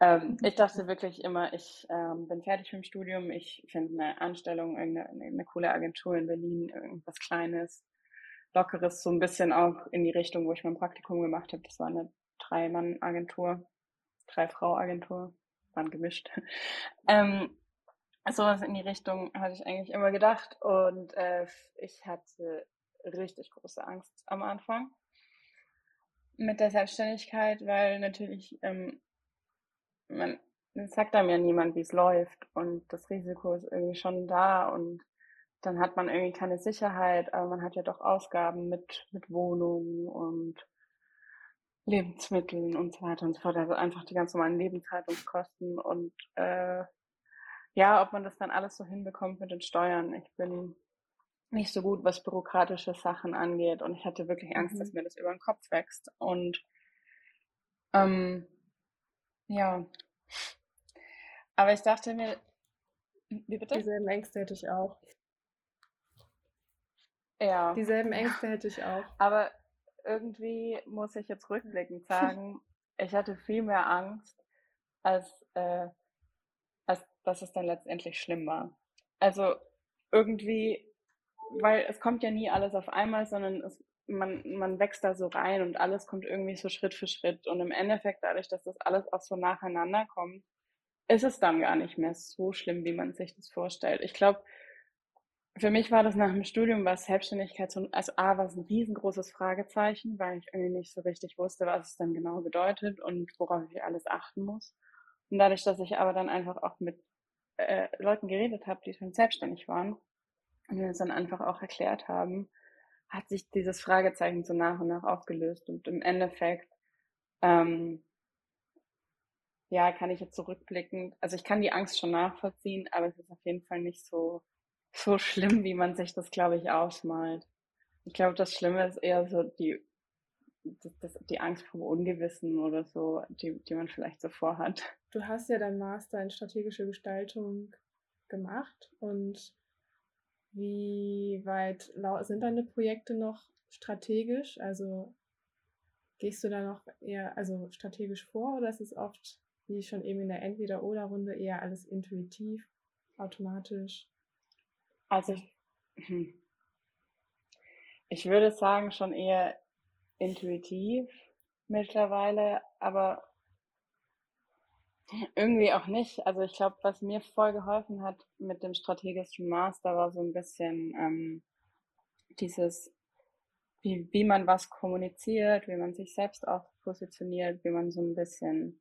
ähm, ich dachte wirklich immer, ich ähm, bin fertig mit dem Studium, ich finde eine Anstellung, irgendeine eine coole Agentur in Berlin, irgendwas Kleines, Lockeres, so ein bisschen auch in die Richtung, wo ich mein Praktikum gemacht habe. Das war eine Drei-Mann-Agentur, Drei-Frau-Agentur, waren gemischt. ähm, sowas in die Richtung hatte ich eigentlich immer gedacht und äh, ich hatte richtig große Angst am Anfang mit der Selbstständigkeit, weil natürlich ähm, man sagt einem ja niemand, wie es läuft und das Risiko ist irgendwie schon da und dann hat man irgendwie keine Sicherheit, aber man hat ja doch Ausgaben mit mit Wohnung und Lebensmitteln und so weiter und so fort. Also einfach die ganz normalen Lebenshaltungskosten und äh, ja, ob man das dann alles so hinbekommt mit den Steuern. Ich bin nicht so gut, was bürokratische Sachen angeht und ich hatte wirklich Angst, dass Mhm. mir das über den Kopf wächst und ähm, ja, Aber ich dachte mir, wie bitte? Dieselben Ängste hätte ich auch. Ja. Dieselben Ängste hätte ich auch. Aber irgendwie muss ich jetzt rückblickend sagen, ich hatte viel mehr Angst, als, äh, als dass es dann letztendlich schlimm war. Also irgendwie, weil es kommt ja nie alles auf einmal, sondern es, man, man wächst da so rein und alles kommt irgendwie so Schritt für Schritt. Und im Endeffekt, dadurch, dass das alles auch so nacheinander kommt, ist es dann gar nicht mehr so schlimm, wie man sich das vorstellt. Ich glaube, für mich war das nach dem Studium, war Selbstständigkeit so, also A, war es ein riesengroßes Fragezeichen, weil ich irgendwie nicht so richtig wusste, was es dann genau bedeutet und worauf ich alles achten muss. Und dadurch, dass ich aber dann einfach auch mit äh, Leuten geredet habe, die schon selbstständig waren und mir das dann einfach auch erklärt haben, hat sich dieses Fragezeichen so nach und nach aufgelöst. Und im Endeffekt, ähm, ja, kann ich jetzt zurückblickend, also ich kann die Angst schon nachvollziehen, aber es ist auf jeden Fall nicht so so schlimm, wie man sich das, glaube ich, ausmalt. Ich glaube, das Schlimme ist eher so die, das, das, die Angst vor Ungewissen oder so, die, die man vielleicht so vorhat. Du hast ja dein Master in strategische Gestaltung gemacht und wie weit sind deine Projekte noch strategisch? Also gehst du da noch eher also strategisch vor oder ist es oft, wie schon eben in der Entweder-Oder-Runde, eher alles intuitiv, automatisch? Also ich, hm. ich würde sagen, schon eher intuitiv mittlerweile, aber irgendwie auch nicht. Also ich glaube, was mir voll geholfen hat mit dem strategischen Master war so ein bisschen ähm, dieses, wie, wie man was kommuniziert, wie man sich selbst auch positioniert, wie man so ein bisschen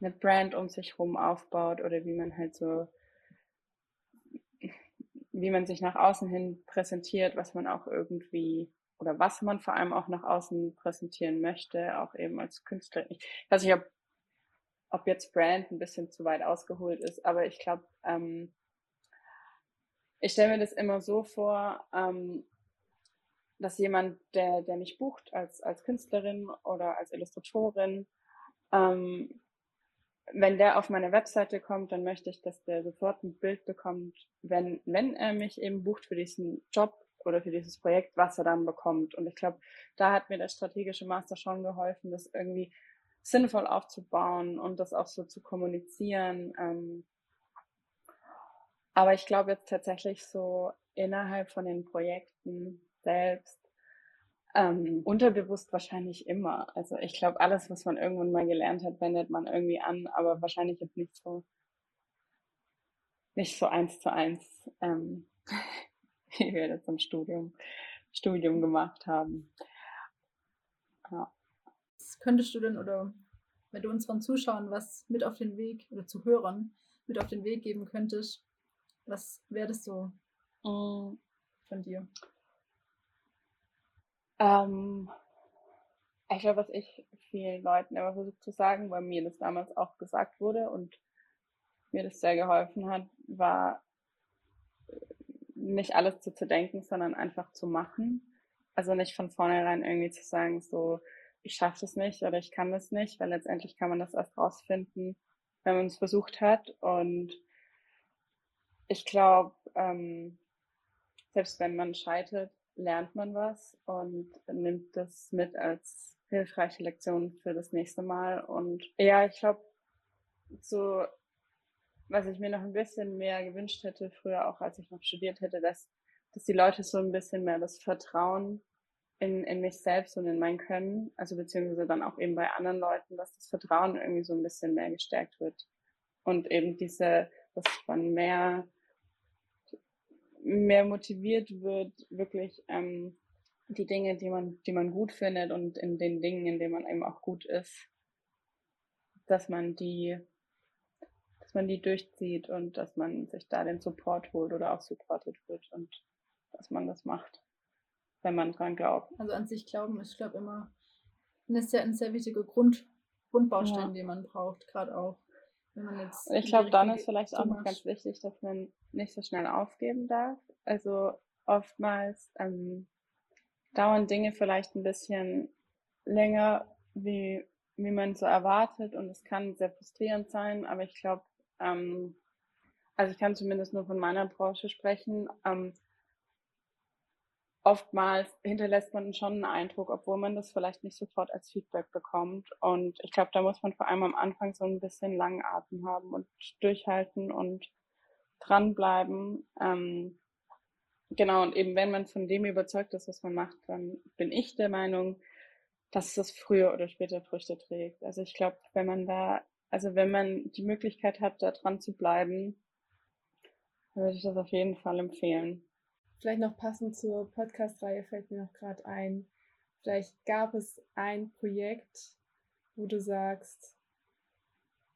eine Brand um sich rum aufbaut oder wie man halt so wie man sich nach außen hin präsentiert, was man auch irgendwie oder was man vor allem auch nach außen präsentieren möchte, auch eben als Künstler. Ich weiß nicht, ob, ob jetzt Brand ein bisschen zu weit ausgeholt ist, aber ich glaube, ähm, ich stelle mir das immer so vor, ähm, dass jemand, der, der mich bucht als, als Künstlerin oder als Illustratorin, ähm, wenn der auf meine Webseite kommt, dann möchte ich, dass der sofort ein Bild bekommt, wenn, wenn er mich eben bucht für diesen Job oder für dieses Projekt, was er dann bekommt. Und ich glaube, da hat mir der strategische Master schon geholfen, das irgendwie sinnvoll aufzubauen und das auch so zu kommunizieren. Ähm, aber ich glaube jetzt tatsächlich so innerhalb von den Projekten selbst ähm, unterbewusst wahrscheinlich immer. Also ich glaube, alles, was man irgendwann mal gelernt hat, wendet man irgendwie an, aber wahrscheinlich jetzt nicht so, nicht so eins zu eins, ähm, wie wir das im Studium, Studium gemacht haben. Ja. Könntest du denn oder wenn du unseren Zuschauern was mit auf den Weg oder zu Hörern mit auf den Weg geben könntest, was wäre das so mm. von dir? Ähm, ich glaube, was ich vielen Leuten immer versucht zu sagen, weil mir das damals auch gesagt wurde und mir das sehr geholfen hat, war nicht alles zu zerdenken, sondern einfach zu machen. Also nicht von vornherein irgendwie zu sagen, so, ich schaffe das nicht oder ich kann das nicht, weil letztendlich kann man das erst rausfinden, wenn man es versucht hat. Und ich glaube, ähm, selbst wenn man scheitert, lernt man was und nimmt das mit als hilfreiche Lektion für das nächste Mal. Und ja, ich glaube, so, was ich mir noch ein bisschen mehr gewünscht hätte, früher auch als ich noch studiert hätte, dass, dass die Leute so ein bisschen mehr das Vertrauen in, in mich selbst und in mein Können, also beziehungsweise dann auch eben bei anderen Leuten, dass das Vertrauen irgendwie so ein bisschen mehr gestärkt wird. Und eben diese, dass man mehr mehr motiviert wird, wirklich ähm, die Dinge, die man, die man gut findet und in den Dingen, in denen man eben auch gut ist, dass man die, dass man die durchzieht und dass man sich da den Support holt oder auch supported wird und dass man das macht, wenn man dran glaubt. Also an sich glauben ist, ich glaube, immer eine sehr, ein sehr wichtiger Grund, Grundbaustein, ja. den man braucht, gerade auch ich glaube, dann ist vielleicht auch noch ganz wichtig, dass man nicht so schnell aufgeben darf. Also oftmals ähm, dauern Dinge vielleicht ein bisschen länger, wie, wie man so erwartet und es kann sehr frustrierend sein, aber ich glaube, ähm, also ich kann zumindest nur von meiner Branche sprechen, ähm, oftmals hinterlässt man schon einen Eindruck, obwohl man das vielleicht nicht sofort als Feedback bekommt. Und ich glaube, da muss man vor allem am Anfang so ein bisschen langen Atem haben und durchhalten und dranbleiben. Ähm, genau, und eben wenn man von dem überzeugt ist, was man macht, dann bin ich der Meinung, dass es früher oder später Früchte trägt. Also ich glaube, wenn man da, also wenn man die Möglichkeit hat, da dran zu bleiben, würde ich das auf jeden Fall empfehlen. Vielleicht noch passend zur Podcast-Reihe fällt mir noch gerade ein. Vielleicht gab es ein Projekt, wo du sagst,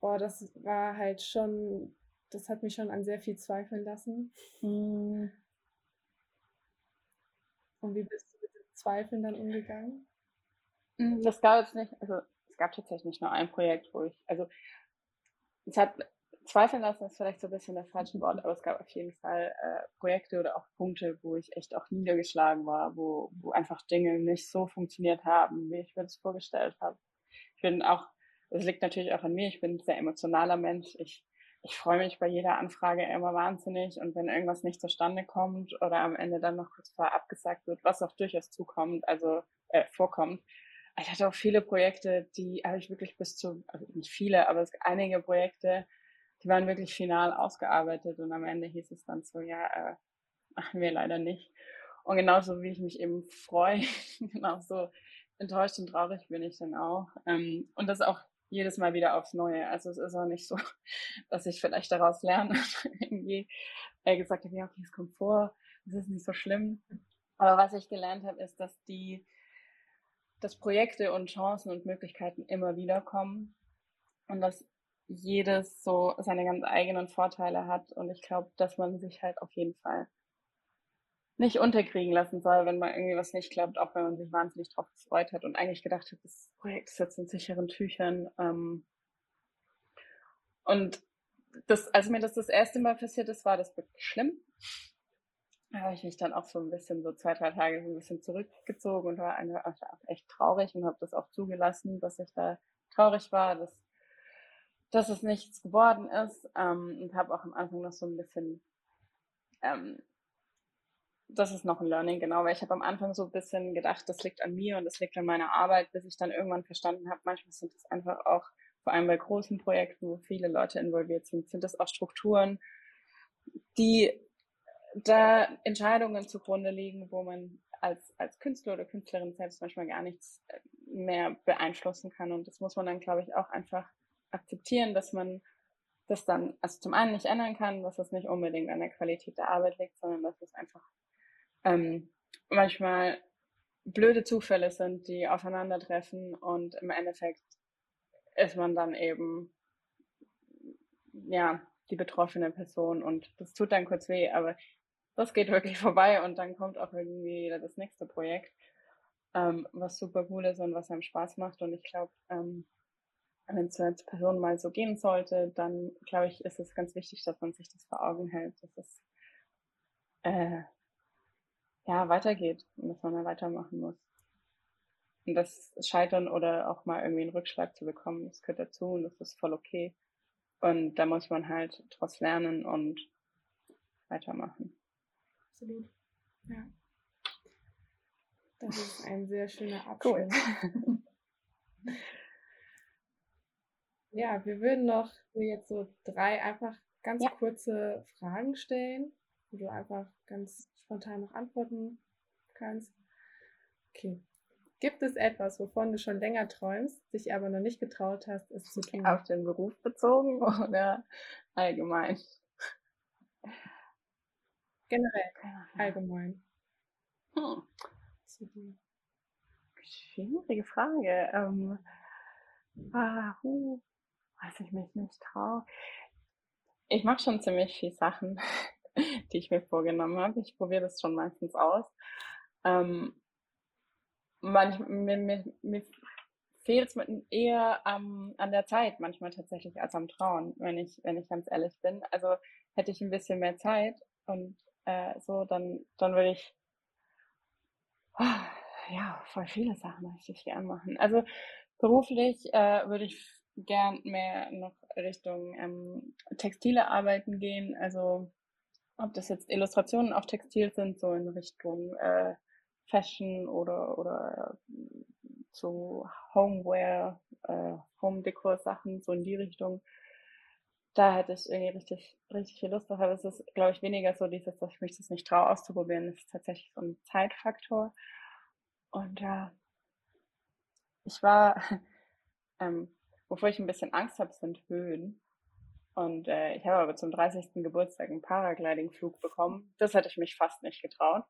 boah, das war halt schon, das hat mich schon an sehr viel zweifeln lassen. Mhm. Und wie bist du mit den Zweifeln dann umgegangen? Hm, das gab es nicht, also es gab tatsächlich nicht nur ein Projekt, wo ich, also es hat zweifeln lassen ist vielleicht so ein bisschen das falsche Wort, aber es gab auf jeden Fall äh, Projekte oder auch Punkte, wo ich echt auch niedergeschlagen war, wo, wo einfach Dinge nicht so funktioniert haben, wie ich mir das vorgestellt habe. Ich bin auch, das liegt natürlich auch an mir, ich bin ein sehr emotionaler Mensch. Ich, ich freue mich bei jeder Anfrage immer wahnsinnig und wenn irgendwas nicht zustande kommt oder am Ende dann noch kurz vorher abgesagt wird, was auch durchaus zukommt, also äh, vorkommt. Ich hatte auch viele Projekte, die habe ich wirklich bis zu, also nicht viele, aber es einige Projekte, die waren wirklich final ausgearbeitet und am Ende hieß es dann so, ja, äh, machen wir leider nicht. Und genauso wie ich mich eben freue, genauso enttäuscht und traurig bin ich dann auch. Ähm, und das auch jedes Mal wieder aufs Neue. Also es ist auch nicht so, dass ich vielleicht daraus lerne irgendwie äh, gesagt habe, ja, okay, es kommt vor, es ist nicht so schlimm. Aber was ich gelernt habe, ist, dass die, dass Projekte und Chancen und Möglichkeiten immer wieder kommen und dass jedes so seine ganz eigenen Vorteile hat. Und ich glaube, dass man sich halt auf jeden Fall nicht unterkriegen lassen soll, wenn man irgendwie was nicht klappt, auch wenn man sich wahnsinnig drauf gefreut hat und eigentlich gedacht hat, das Projekt ist jetzt in sicheren Tüchern. Ähm und das, als mir das das erste Mal passiert ist, war das wirklich schlimm. Da habe ich mich dann auch so ein bisschen, so zwei, drei Tage so ein bisschen zurückgezogen und war einfach echt traurig und habe das auch zugelassen, dass ich da traurig war, dass dass es nichts geworden ist ähm, und habe auch am Anfang noch so ein bisschen, ähm, das ist noch ein Learning, genau, weil ich habe am Anfang so ein bisschen gedacht, das liegt an mir und das liegt an meiner Arbeit, bis ich dann irgendwann verstanden habe, manchmal sind es einfach auch, vor allem bei großen Projekten, wo viele Leute involviert sind, sind es auch Strukturen, die da Entscheidungen zugrunde liegen, wo man als, als Künstler oder Künstlerin selbst manchmal gar nichts äh, mehr beeinflussen kann. Und das muss man dann, glaube ich, auch einfach akzeptieren, dass man das dann, also zum einen nicht ändern kann, dass es nicht unbedingt an der Qualität der Arbeit liegt, sondern dass es einfach ähm, manchmal blöde Zufälle sind, die aufeinandertreffen und im Endeffekt ist man dann eben ja die betroffene Person und das tut dann kurz weh, aber das geht wirklich vorbei und dann kommt auch irgendwie das nächste Projekt, ähm, was super cool ist und was einem Spaß macht und ich glaube, ähm, wenn es als Person mal so gehen sollte, dann glaube ich, ist es ganz wichtig, dass man sich das vor Augen hält, dass es äh, ja weitergeht und dass man da weitermachen muss. Und das Scheitern oder auch mal irgendwie einen Rückschlag zu bekommen, das gehört dazu und das ist voll okay. Und da muss man halt draus lernen und weitermachen. Absolut. Ja. Das ist ein sehr schöner Abschluss. Cool. Ja, wir würden noch jetzt so drei einfach ganz ja. kurze Fragen stellen, wo du einfach ganz spontan noch antworten kannst. Okay. Gibt es etwas, wovon du schon länger träumst, dich aber noch nicht getraut hast, es zu tun? Auf den Beruf bezogen oder allgemein? Generell, allgemein. Hm. Schwierige Frage. Ähm, uh, was ich mich nicht traue. Ich mache schon ziemlich viele Sachen, die ich mir vorgenommen habe. Ich probiere das schon meistens aus. Ähm, manch, mir, mir, mir fehlt es eher ähm, an der Zeit manchmal tatsächlich als am Trauen, wenn ich, wenn ich ganz ehrlich bin. Also hätte ich ein bisschen mehr Zeit und äh, so, dann, dann würde ich oh, ja voll viele Sachen richtig gern machen. Also beruflich äh, würde ich gern mehr noch Richtung ähm, Textile arbeiten gehen. Also ob das jetzt Illustrationen auf Textil sind, so in Richtung äh, Fashion oder, oder so Homeware, äh, Home-Decor-Sachen, so in die Richtung. Da hätte ich irgendwie richtig, richtig viel Lust drauf. Aber es ist, glaube ich, weniger so dieses, dass ich mich das nicht traue auszuprobieren. Es ist tatsächlich so ein Zeitfaktor. Und ja, ich war, ähm, wovor ich ein bisschen Angst habe, sind Höhen. Und äh, ich habe aber zum 30. Geburtstag einen Paragliding-Flug bekommen. Das hätte ich mich fast nicht getraut.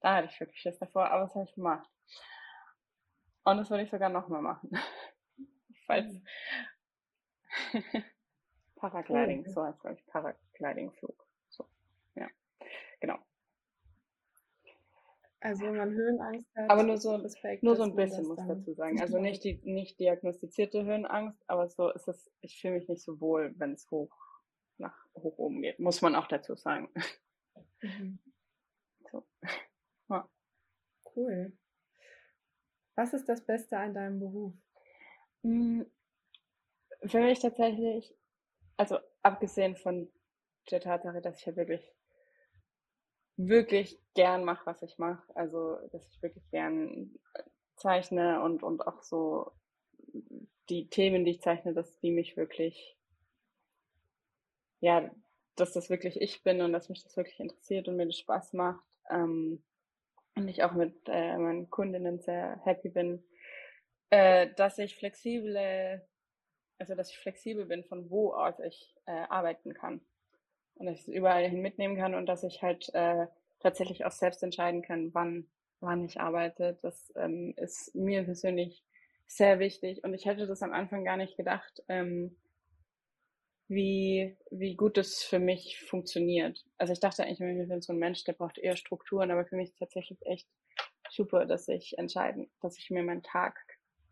Da hatte ich wirklich Schiss davor, aber das habe ich gemacht. Und das würde ich sogar nochmal machen. Falls. Paragliding, so heißt glaube ich Paragliding-Flug. So, ja, genau. Also wenn man Höhenangst hat, aber nur so, Respekt, nur so ein bisschen muss dazu sagen. Also nicht die nicht diagnostizierte Höhenangst, aber so ist es, ich fühle mich nicht so wohl, wenn es hoch nach hoch oben geht. Muss man auch dazu sagen. Mhm. So. Ja. Cool. Was ist das Beste an deinem Beruf? Für mich tatsächlich, also abgesehen von der Tatsache, dass ich ja wirklich wirklich gern mache, was ich mache. Also, dass ich wirklich gern zeichne und, und auch so die Themen, die ich zeichne, dass die mich wirklich, ja, dass das wirklich ich bin und dass mich das wirklich interessiert und mir das Spaß macht. Ähm, und ich auch mit äh, meinen Kundinnen sehr happy bin, äh, dass ich flexible, also dass ich flexibel bin, von wo aus ich äh, arbeiten kann und dass ich es überall hin mitnehmen kann und dass ich halt äh, tatsächlich auch selbst entscheiden kann, wann, wann ich arbeite. Das ähm, ist mir persönlich sehr wichtig und ich hätte das am Anfang gar nicht gedacht, ähm, wie, wie gut das für mich funktioniert. Also ich dachte eigentlich, ich bin so ein Mensch, der braucht eher Strukturen, aber für mich ist tatsächlich echt super, dass ich entscheiden, dass ich mir meinen Tag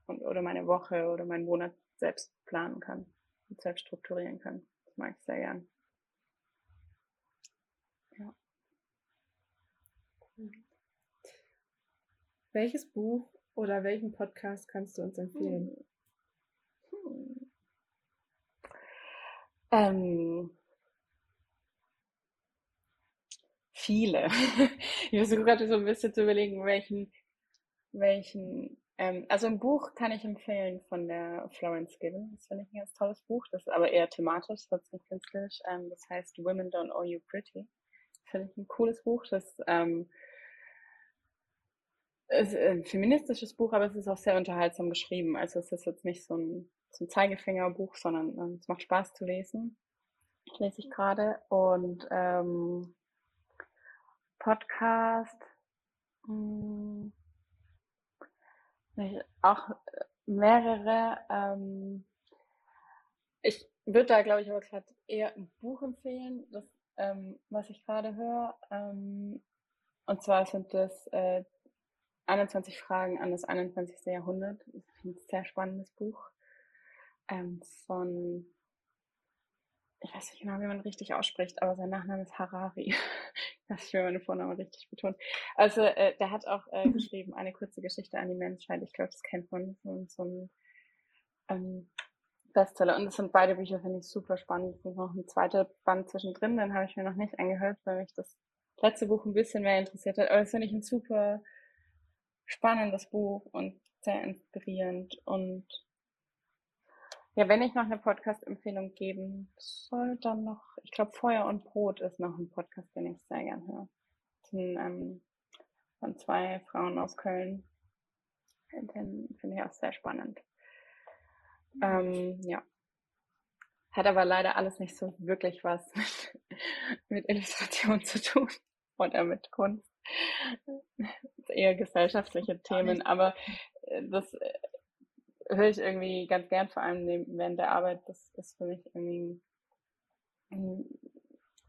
und, oder meine Woche oder meinen Monat selbst planen kann und selbst strukturieren kann. Das mag ich sehr gern. Welches Buch oder welchen Podcast kannst du uns empfehlen? Hm. Ähm, viele. ich versuche gerade so ein bisschen zu überlegen, welchen, welchen, ähm, also ein Buch kann ich empfehlen von der Florence Given. Das finde ich ein ganz tolles Buch. Das ist aber eher thematisch, ist nicht künstlerisch. Ähm, das heißt Women Don't Owe You Pretty. Finde ich ein cooles Buch. Das ähm, ist ein feministisches Buch, aber es ist auch sehr unterhaltsam geschrieben. Also es ist jetzt nicht so ein, so ein Zeigefingerbuch, sondern ähm, es macht Spaß zu lesen. Das lese ich gerade. Und ähm, Podcast. Mh, hm, auch mehrere. Ähm, ich würde da, glaube ich, aber gerade eher ein Buch empfehlen, das, ähm, was ich gerade höre. Ähm, und zwar sind das äh, 21 Fragen an das 21. Jahrhundert. Das ist ein sehr spannendes Buch ähm, von, ich weiß nicht genau, wie man richtig ausspricht, aber sein Nachname ist Harari. das will meine Vorname richtig betont. Also äh, der hat auch äh, geschrieben, eine kurze Geschichte an die Menschheit. Ich glaube, das kennt man. So, so ein ähm, Bestseller. Und das sind beide Bücher, finde ich super spannend. Es ist noch ein zweiter Band zwischendrin, den habe ich mir noch nicht angehört, weil mich das letzte Buch ein bisschen mehr interessiert hat. Aber das finde ich ein super spannendes Buch und sehr inspirierend. Und ja, wenn ich noch eine Podcast-Empfehlung geben soll, dann noch, ich glaube, Feuer und Brot ist noch ein Podcast, den ich sehr gern höre. Sind ähm, von zwei Frauen aus Köln. Den finde ich auch sehr spannend. Ähm, ja. Hat aber leider alles nicht so wirklich was mit, mit Illustration zu tun oder mit Kunst eher gesellschaftliche Themen, aber äh, das äh, höre ich irgendwie ganz gern, vor allem während der Arbeit. Das ist für mich irgendwie,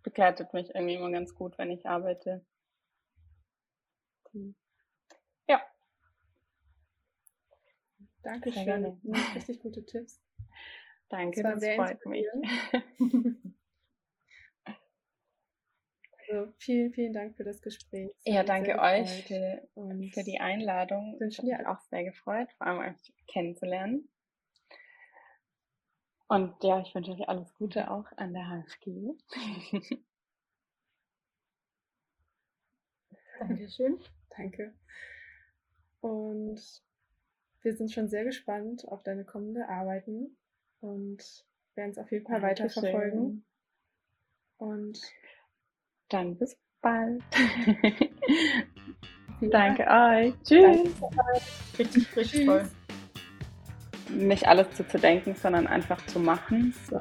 begleitet mich irgendwie immer ganz gut, wenn ich arbeite. Ja. Dankeschön. Richtig gute Tipps. Danke, das, das freut mich. Also vielen, vielen Dank für das Gespräch. Das ja, danke euch für, für, die Einladung. Ich habe mich auch sehr gefreut, vor allem euch kennenzulernen. Und ja, ich wünsche euch alles Gute auch an der HFG. Dankeschön. Danke. Und wir sind schon sehr gespannt auf deine kommende Arbeiten und werden es auf jeden Fall Dankeschön. verfolgen. Und Dann bis bald. Danke euch. Tschüss. Richtig, richtig Tschüss. toll. Nicht alles zu zerdenken, sondern einfach zu machen. So.